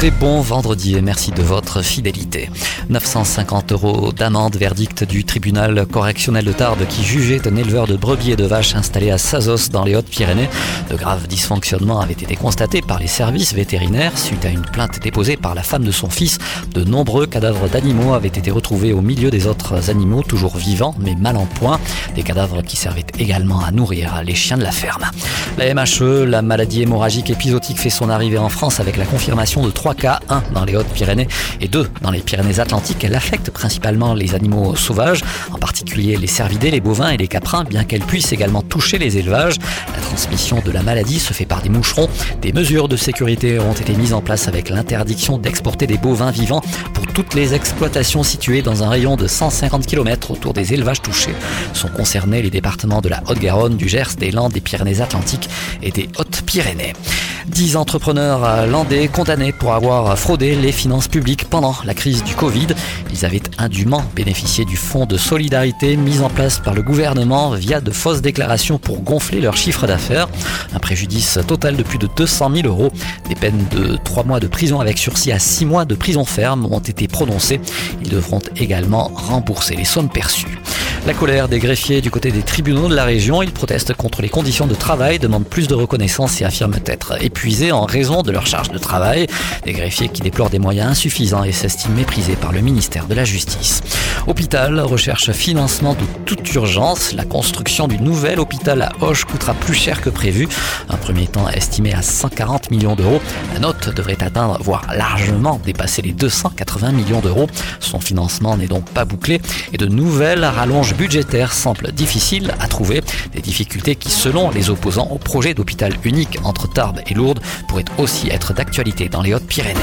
très bon vendredi et merci de votre fidélité. 950 euros d'amende, verdict du tribunal correctionnel de Tarbes qui jugeait un éleveur de brebis et de vaches installé à Sazos dans les Hautes-Pyrénées. De graves dysfonctionnements avaient été constatés par les services vétérinaires suite à une plainte déposée par la femme de son fils. De nombreux cadavres d'animaux avaient été retrouvés au milieu des autres animaux toujours vivants mais mal en point. Des cadavres qui servaient également à nourrir les chiens de la ferme. La MHE, la maladie hémorragique épisodique, fait son arrivée en France avec la confirmation de trois cas, un dans les Hautes-Pyrénées et deux dans les Pyrénées-Atlantiques. Elle affecte principalement les animaux sauvages, en particulier les cervidés, les bovins et les caprins, bien qu'elle puisse également toucher les élevages. La transmission de la maladie se fait par des moucherons. Des mesures de sécurité ont été mises en place avec l'interdiction d'exporter des bovins vivants pour toutes les exploitations situées dans un rayon de 150 km autour des élevages touchés. Sont concernés les départements de la Haute-Garonne, du Gers, des Landes, des Pyrénées-Atlantiques et des Hautes-Pyrénées. Dix entrepreneurs landais condamnés pour avoir fraudé les finances publiques pendant la crise du Covid. Ils avaient indûment bénéficié du fonds de solidarité mis en place par le gouvernement via de fausses déclarations pour gonfler leur chiffre d'affaires. Un préjudice total de plus de 200 000 euros. Des peines de 3 mois de prison avec sursis à 6 mois de prison ferme ont été prononcées. Ils devront également rembourser les sommes perçues. La colère des greffiers du côté des tribunaux de la région, ils protestent contre les conditions de travail, demandent plus de reconnaissance et affirment être épuisés en raison de leur charge de travail. Des greffiers qui déplorent des moyens insuffisants et s'estiment méprisés par le ministère de la Justice. Hôpital recherche financement de toute urgence. La construction du nouvel hôpital à Hoche coûtera plus cher que prévu. Un premier temps estimé à 140 millions d'euros. La note devrait atteindre, voire largement dépasser les 280 millions d'euros. Son financement n'est donc pas bouclé et de nouvelles rallonges budgétaire semble difficile à trouver. Des difficultés qui, selon les opposants au projet d'hôpital unique entre Tarbes et Lourdes, pourraient aussi être d'actualité dans les Hautes-Pyrénées.